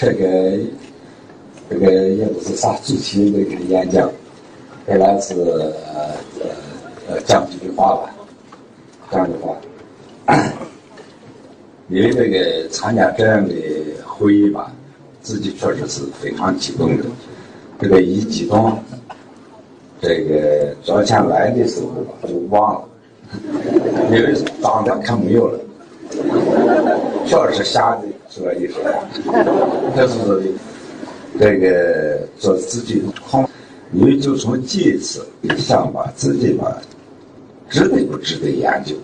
这个这个也不是啥主题的一个演讲，本来是呃呃讲几句话吧，讲句话。因为这个参加这样的会议吧，自己确实是非常激动的。这个一激动，这个昨天来的时候吧就忘了，因为当天看没有了，确实吓得的说一声，这是这个做自己控，因为就从这一次想把自己吧，值得不值得研究，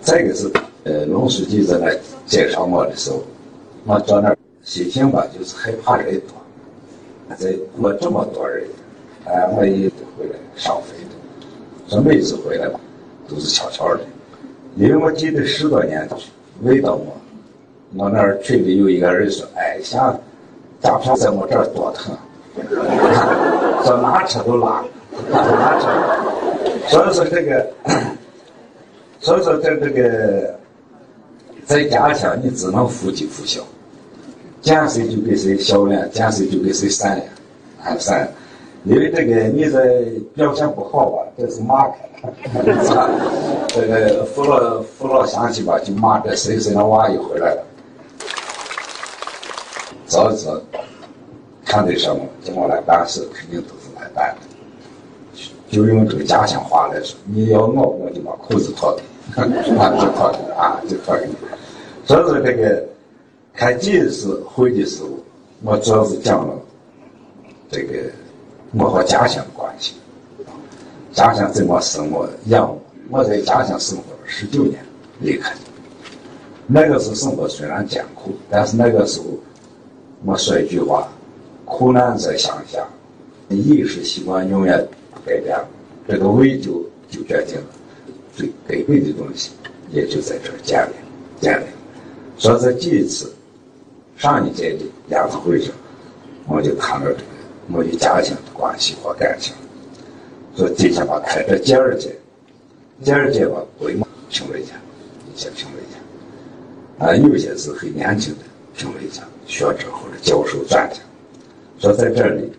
再一个是。呃，龙书记在那介绍我的时候，我到那儿心情吧，就是害怕人多。这我这么多人，哎，我一回来上飞的。说每次回来吧，都是悄悄的，因为我记得十多年，未到我，我那儿群里有一个人说：“哎，想诈骗在我这儿多疼，说拉车都拉，拉车。”所以说这个，所以说在这个。在家乡，你只能夫妻夫孝，见谁就给谁笑脸，见谁就给谁善良，啊善。因为这个你这表现不好吧，这是骂开了，这个父老父老乡亲吧，就骂这谁谁的娃又回来了。早知道看对什么，叫我来办事，肯定都是来办的。就用这个家乡话来说，你要我，我就把裤子脱给你，啊，就脱给你啊，就脱给你。所以说这个开这次会的时候，我主要是讲了这个我和家乡的关系，家乡怎么生我养我。我在家乡生活了十九年，离开。那个时候生活虽然艰苦，但是那个时候我说一句话：苦难在乡下，饮食习惯永远改变了。这个胃就就决定了最根本的东西，也就在这儿建立建立。说在这一次上一届的研讨会上，我就谈到这个我与家乡的关系和感情。说今天吧开这第二届，第二届吧规模评委家，一些评委家，啊有些是很年轻的评委家、学者或者教授专家。说在这里，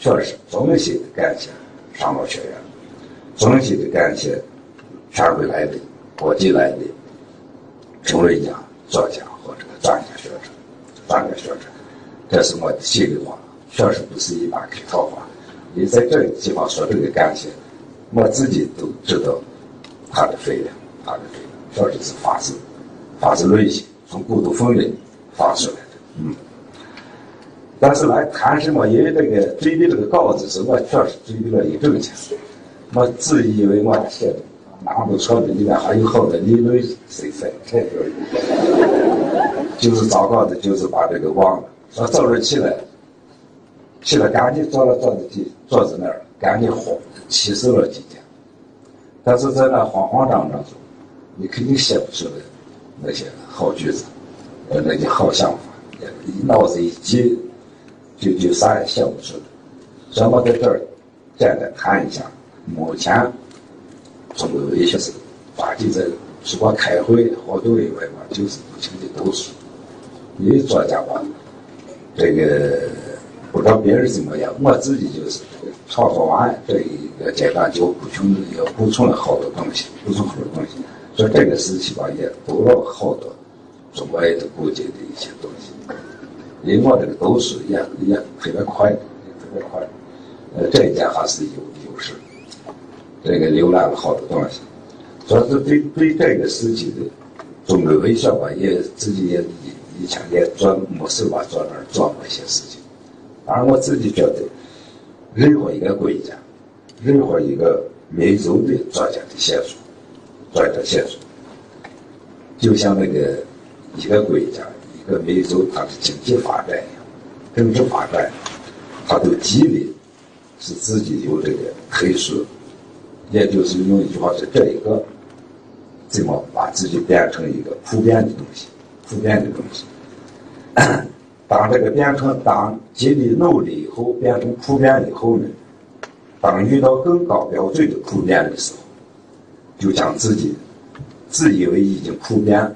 确实衷心的感谢上报学院，衷心的感谢全国来的、国际来的评委家。作家或者专家学者，专家学者，这是我的心里话，确实不是一般客套话。你在这个地方说这个感谢，我自己都知道它的分量，它的分量，确实是发自发自内心，从骨头缝里发出来的。嗯。但是来谈什么？因为这个准备这个稿子，是我确实准备了一整天，我自以为我写的。蛮不错的，里面还有好多理论色彩，这个就是糟糕的，就是把这个忘了。说早上起来，起来赶紧坐了坐在地坐在那儿，赶紧慌，气死了几天。但是在那慌慌张张中，你肯定写不出来那些好句子，呃，那些好想法，脑子一急，就就啥也想不出来。所以我在这儿简单谈一下，目前。中国有一些是，发起在除了开会活动以外嘛，就是不停的读书。因为作家吧，这个不知道别人怎么样，我自己就是创作完这一个阶段就补充要补充了好多东西，补充好多东西。所以这个时期吧，也读了好多中外的古今的一些东西。因为我这个读书也也特别快，特别快。呃，这一点还是有优势。这个浏览了好多东西，主要是对对这个时期的中国微笑吧，也自己也以以前也做没事吧，做那儿做过一些事情。而，我自己觉得，任何一个国家，任何一个民族的作家的写作，作家写作，就像那个一个国家、一个民族，它的经济发展一样，政治发展，它都基于是自己有这个特殊。也就是用一句话说，这一个怎么把自己变成一个普遍的东西，普遍的东西。当这个变成当经历努力以后变成普遍以后呢，当遇到更高标准的普遍的时候，就将自己自以为已经普遍，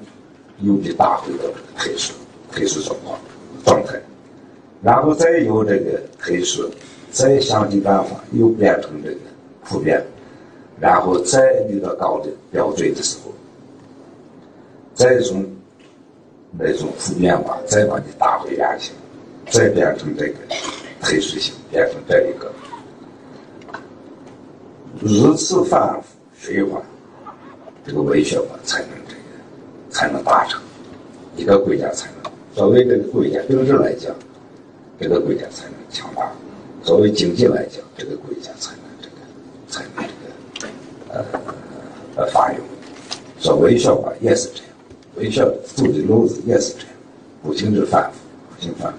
又被打回到特殊特殊状况。状态，然后再由这个特殊，再想尽办法又变成这个普遍，然后再遇到高的标准的时候，再从那种普遍化再把你打回原形，再变成这个特殊性，变成这一个如此反复循环，这个微血管才能才能达成，一个国家才能作为这个国家政治来讲，这个国家才能强大；作为经济来讲，这个国家才能这个才能这个呃呃发育。说微血管也是这样，微血走的路子也是这样，不停的反复，不停反复。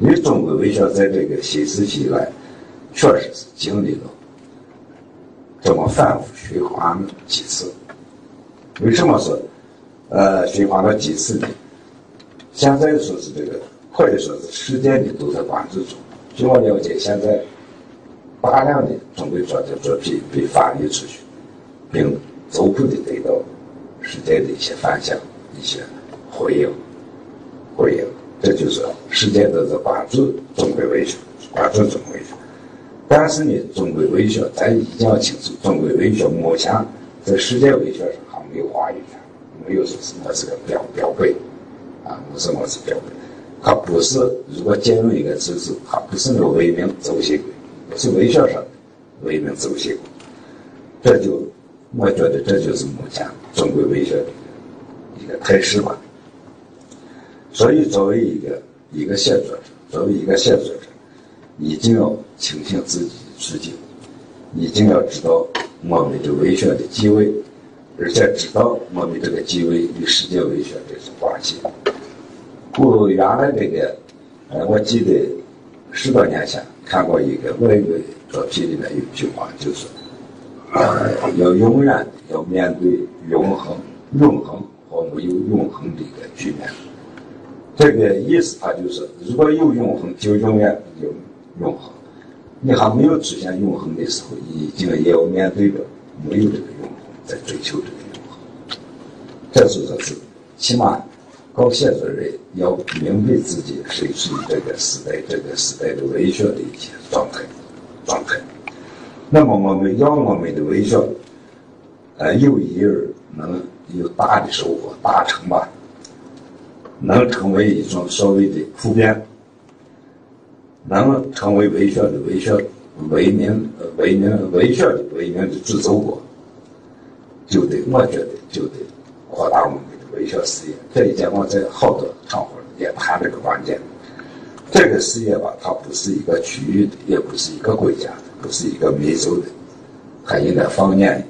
因为中国微血在这个新时期以来，确实是经历了。这么反复循环几次？为什么说，呃，循环了几次呢？现在说是这个，可以说是世界的都在关注中。据我了解，现在大量的中国专家作品被翻译出去，并逐步的得到世界的一些反响、一些回应、回应。这就是世界都在关注中国文学，关注中国文学。但是呢，中国文学咱一定要清楚，中国文学目前在世界文学上还没有话语权，没有说什么是个标标本，啊，没什么是标本，它不是如果进入一个知识，它不是那个文明走向不是文学上的文明走向这就我觉得这就是目前中国文学的一个态势吧。所以，作为一个一个写作者，作为一个写作者。一定要清醒自己的处境，一定要知道我们的文学的地位，而且知道我们这个地位与世界文学这种关系。我原来这个，呃，我记得十多年前看过一个外国作品里面有一句话，就是，呃，要永远要面对永恒、永恒和没有永恒的一个局面。这个意思，它就是，如果有永恒，就永远有。永恒，你还没有出现永恒的时候，已经也要面对着没有这个永恒，在追求这个永恒。这是说是，起码搞写作人要明白自己身处于这个时代、这个时代的文学的一些状态、状态。那么我们要我们的文学，呃，有一而能有大的收获、大成吧，能成为一种所谓的普遍。能成为文学的文学文明、文明文学的文明的制作国，就得我觉得就得扩大我们的文学事业。这一点我在好多场合也谈这个关键。这个事业吧，它不是一个区域的，也不是一个国家的，不是一个民族的，它应该放眼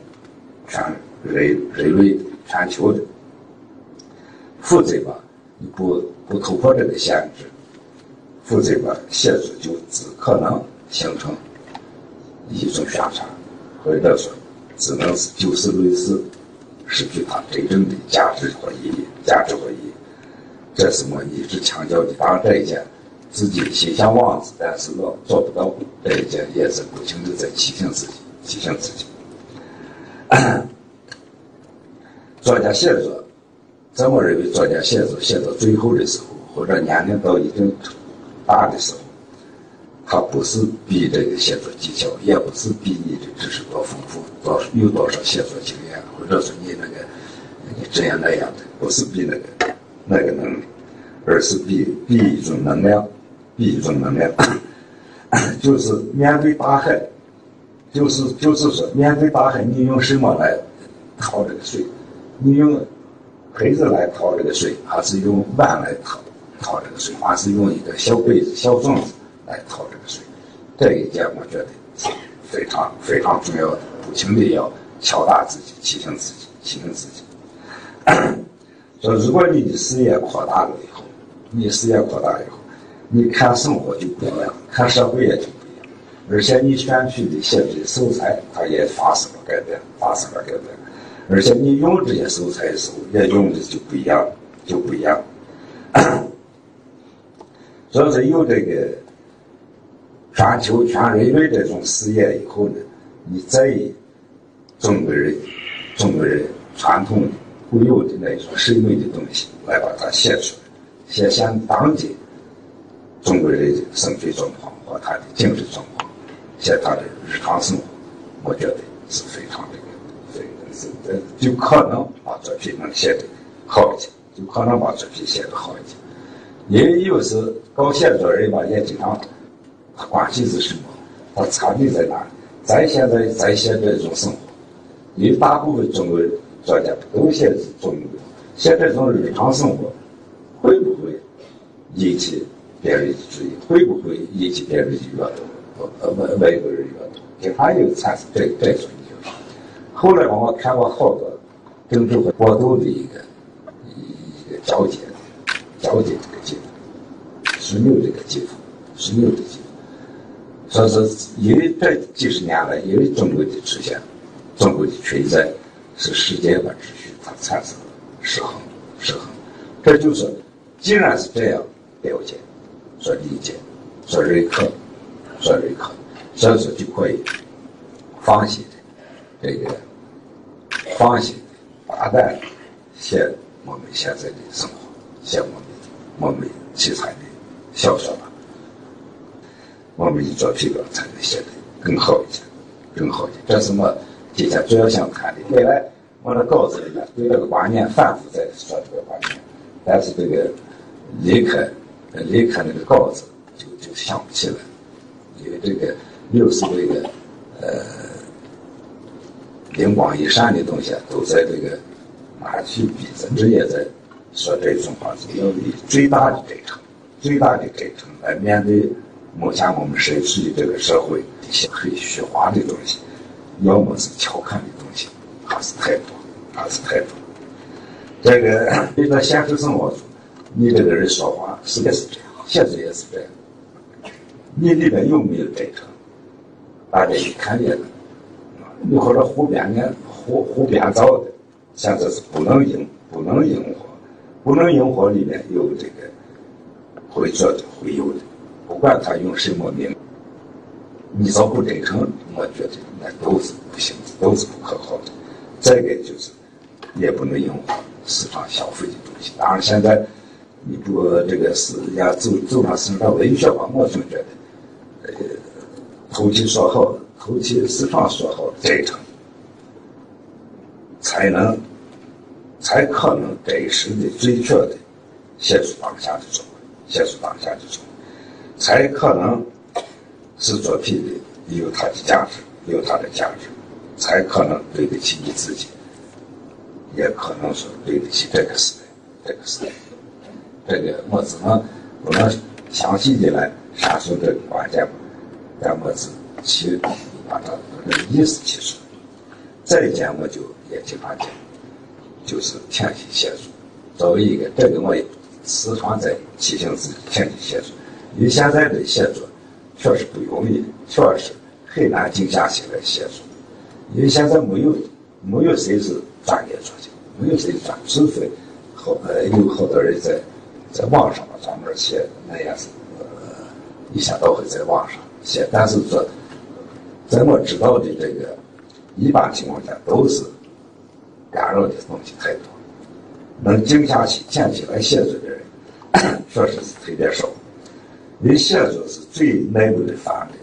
全人人类、全球的。否则吧，你不不突破这个限制。否则吧，写作就只可能形成一种宣传，或者说只能是就事论事，失去它真正的价值和意义。价值和意义，这是我一直强调的。当然，这一件自己心向往之，但是我做不到。这一件也是不停的在提醒自己，提醒自己。作家写作，在我认为，作家写作写到最后的时候，或者年龄到一定。大的时候，他不是比这个写作技巧，也不是比你的知识多丰富，多有多少写作经验，或者说你那个你这样那样的，不是比那个那个能力，而是比比一种能量，比一种能量，就是面对大海，就是就是说面对大海，你用什么来淘这个水？你用杯子来淘这个水，还是用碗来淘？淘这个水，还是用一个小杯子、小盅子来淘这个水，这一点我觉得非常非常重要的。不停的要敲打自己，提醒自己，提醒自己。说如果你的视野扩大了以后，你视野扩大以后，你看生活就不一样，看社会也就不一样，而且你选取的写的素材，它也发生了改变，发生了改变，而且你用这些素材的时候，也用的就不一样，就不一样。所以说，有这个全球全人类这种视野以后呢，你再中国人、中国人传统固有的那一种审美的东西来把它写出来，写现当今中国人的生存状况和他的精神状况，写他的日常生活，我觉得是非常这个，这个是呃，就可能把作品能写得好一些，就可能把作品写得好一些。也有时搞写作人吧，也经常，他关系是什么？他差别在哪里？咱现在咱现在这种生活，因为大部分中国作家都写中国，写这种日常生活，会不会引起别人的注意？会不会引起别人的阅读？呃，外外国人阅读，经常有产生这这种影响。后来我看过好多政治和活动的一个一个交接，交接这个记录，枢纽这个记录，枢纽的记录。说是因为这几十年来，因为中国的出现，中国的存在是世界的秩序，它产生了失衡，失衡。这就是，既然是这样了解、说理解、说认可、说认可，所以说就可以放心的这个放心大胆写我们现在的生活，写我们我们题材的小说吧。我们的作品才能写得更好一些，更好一些。这是我今天主要想谈的。本来我的稿子里面对这个观念反复在说这个观念，但是这个离开离开那个稿子就就想不起来，因为这个有时这个呃灵光一闪的东西都在这个哪去逼真正也在说这种话，要以最大的真诚、最大的真诚来面对。目前我们身处的这个社会，一些很虚华的东西，要么是调侃的东西，还是太多，还是太多。这个你在现实生活中，你这个人说话实在是这样，写作也是这样。你里面有没有真诚？大家一看见了，你或者胡编的、胡胡编造的，现在是不能应、不能应和，不能应和里面有这个会做的、会有的。不管他用什么名，你只要不真诚，我觉得那都是不行，都是不可靠的。再一个就是，也不能用市场消费的东西。当然，现在你不这个是要走走上市场文学吧，我总觉得，呃，投其所好，投其市场所好，真诚，才能，才可能真实的、准确的写出当下的作品，写出当下的作品。才可能使作品的有它的价值，有它的价值，才可能对得起你自己，也可能说对得起这个时代，这个时代。这个我只能不能详细的来阐述这个观点，但我只去把它这个意思提出。再一件，我就也经常讲，就是潜心写作。作为一个这个，我也时常在提醒自己潜心写作。因为现在的写作确实不容易，确实很难静下心来写作。因为现在没有没有谁是专业作家，没有谁专，除非好呃有好多人在在网上专门写，那也是呃一下都会在网上写。但是说，在我知道的这个一般情况下，都是干扰的东西太多，能静下心、静下来写作的人，确实是特别少。因为写作是最内部的范围，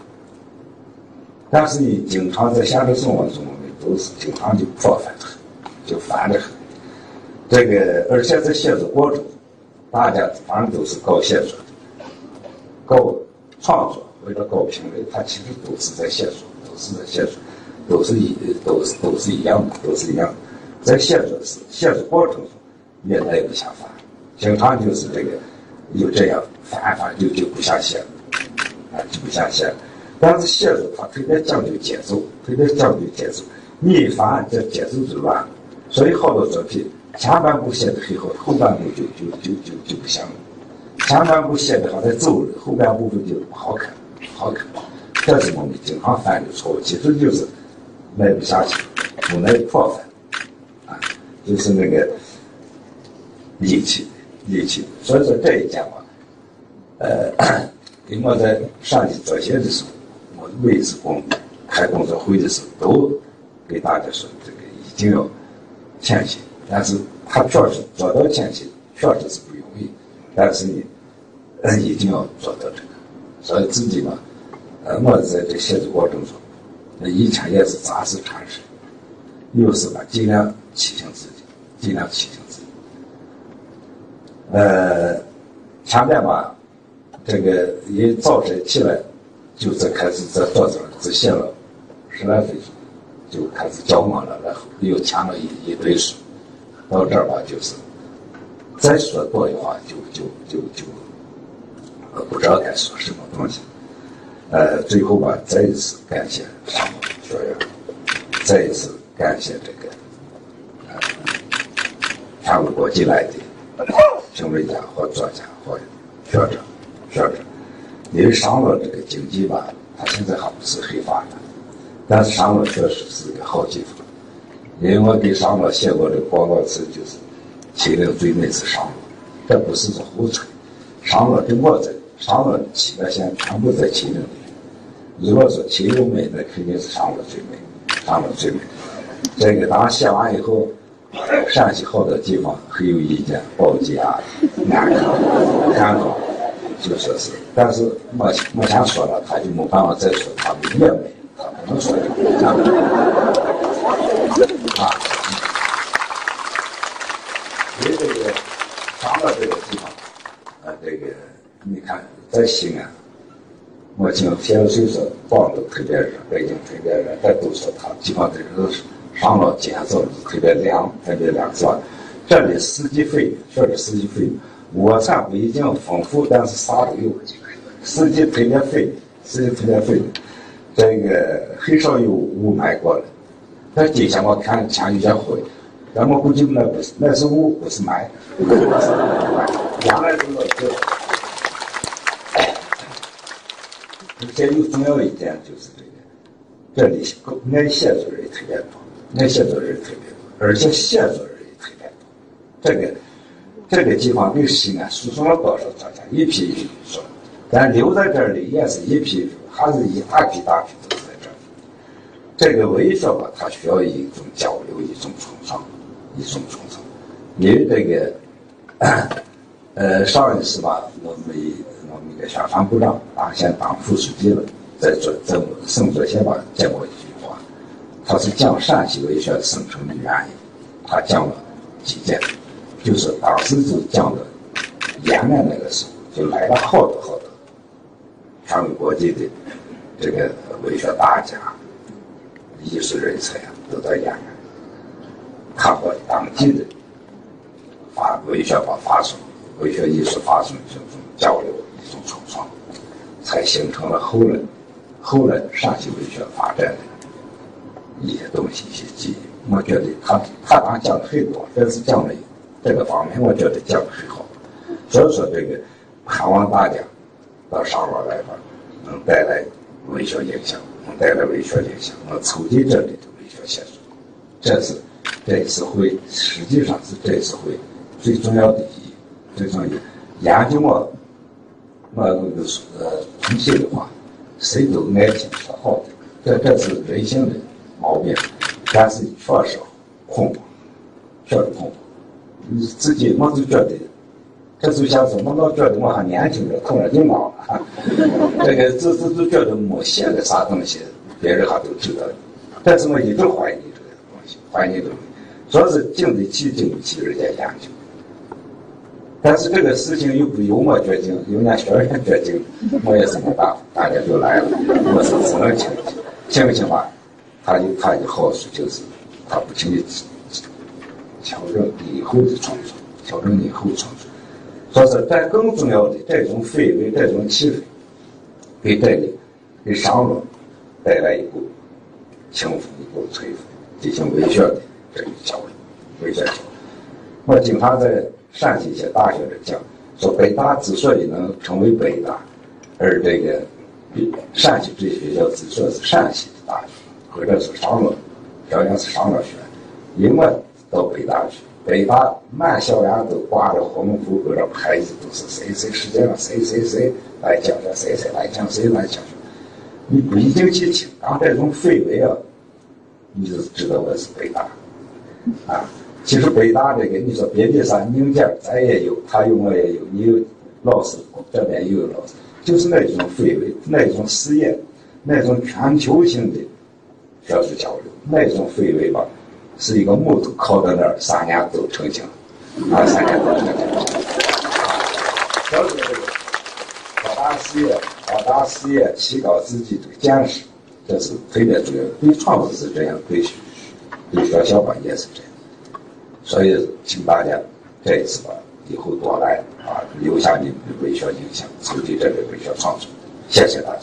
但是你经常在现实生活中，都是经常就破烦很，就烦得很。这个，而且在写作过程中，大家反正都是搞写作的，搞创作或者搞评论，他其实都是在写作，都是在写作，都是一都是都是一样的，都是一样的。在写作时，写作过程中也耐不下烦，经常就是这个。就这样翻翻就就不想写了，啊就不想写了。但是写作它特别讲究节奏，特别讲究节奏。你一翻这节奏就乱了，所以好多作品前半部写的很好，后半部就就就就就不行了。前半部写的还在走了，后半部分就不好看，不好看。这是我们经常犯的错误，其实就是耐不下去，不耐破分，啊，就是那个力气。力气，所以说这一件话，呃，给我在上级做些的时候，我每次工开工作会的时候，都给大家说，这个一定要谦虚。但是他确实做到谦虚，确实是不容易。但是呢，一定要做到这个。所以自己嘛，呃，我在这写作过程中，那以前也是杂事缠身，有时吧尽量提醒自己，尽量提醒自己。呃，前面吧，这个一早晨起来，就在开始在桌子上只写了十来分钟，就开始焦忙了，然后又签了一一堆书，到这儿吧就是。再说多的话，就就就就，呃，不知道该说什么东西。呃，最后吧，再一次感谢上学院，再一次感谢这个，呃，全国各地来的评论家和作家和学者、学者。因为商洛这个经济吧，它现在还不是很发展，但是商洛确实是个好地方。因为我给商洛写过的广告词就是。秦岭最美是商洛，这不是说胡吹。商洛的我在商洛七个县全部在秦岭里。如果说秦岭美，那肯定是商洛最美，商洛最美。这个当写完以后，陕西好多地方很有意见，宝鸡啊、安康、汉就说是。但是目前目前说了，他就没办法再说他们也没，他不能说啊。因为这个上了这个地方，呃，这个你看在西安，我听天水说广州特别热，北京特别热，但都说它地方这个上了今天早上特别凉，特别凉，是吧？这里四季分明，确实四季分明，物产不一定丰富，但是啥都有，四季特别分明，四季特别分明，这个很少有雾霾过来。但今天我看天有点灰。咱们估计那不是，那是雾，不是霾。原来这个是，而且有重要一点就是这个，这里爱写作人特别多，爱写作人特别多，而且写作人也特别多。这个这个地方给西安输送了多少作家？一批一批说，咱留在这里也是一批，还是一大批大批都在这儿。这个文学吧，它需要一种交流，一种冲撞。一种冲突，因为这个，呃，上一次吧，我们我们的宣传部长啊，现当副书记了，在做在我省作协吧讲过一句话，他是讲陕西文学生成的原因，他讲了几点，就是当时就讲的延安那个时候，就来了好多好多全国各地的这个文学大家、艺术人才啊，都在延安。他和当地的发文学发发生，文学艺术发生这种交流，一种冲撞，才形成了后来后来陕西文学发展的一些东西一些记忆。我觉得他他当讲的很多，但是讲了这个方面，我觉得讲的很好。所以说，这个盼望大家到上洛来吧，能带来文学影响，能带来文学影响，能促进这里的文学写作，这是。这次会实际上是这次会最重要的意义，最重要研究我我那个呃东西的话，谁都爱听说好的，这这是人性的毛病，但是确实恐怖，确实恐怖。你自己我就觉得，这就像是我老觉得我还年轻着，可能就老了，这个只是就觉得没写个啥东西，别人还都知道，但是我一直怀疑这个东西，怀疑这个。说是经得起经不起人家研究，但是这个事情又不由我决定，由俺学院决定，我也是没办法，大家就来了，我是只能听听，听不听吧？他有他的好处，就是他不轻易调整以后的创作，调整以后创作。说是但更重要的，这种氛围，这种气氛，给带领，给上洛带来一股清风，一股吹风，进行文学的。这个教育，为啥教？我经常在陕西一些大学里讲，说北大之所以能成为北大，而这个陕西这些学校之所以是陕西的大学，或者是上了，条件是上了学，因为到北大去，北大满校园都挂着红布，搁着牌子，都是谁谁世界上谁谁谁来讲讲，谁谁来讲谁来讲。你不一定去听，当这种氛围啊，你就知道我是北大。啊，其实北大这个，你说别的啥硬件咱也有，他有我也有，你有老师这边也有老师，就是那种氛围，那种实验，那种全球性的学术交流，那种氛围吧，是一个木头靠在那儿，三年都成型，啊，三年都成型。小组这个扩大视野，扩大视野，提高自己的见识，这是特别重要。对创作是这样，对对学校吧也是这样。所以，请大家这一次吧，以后多来啊，留下你们的文学印象，促进这个文学创作。谢谢大家。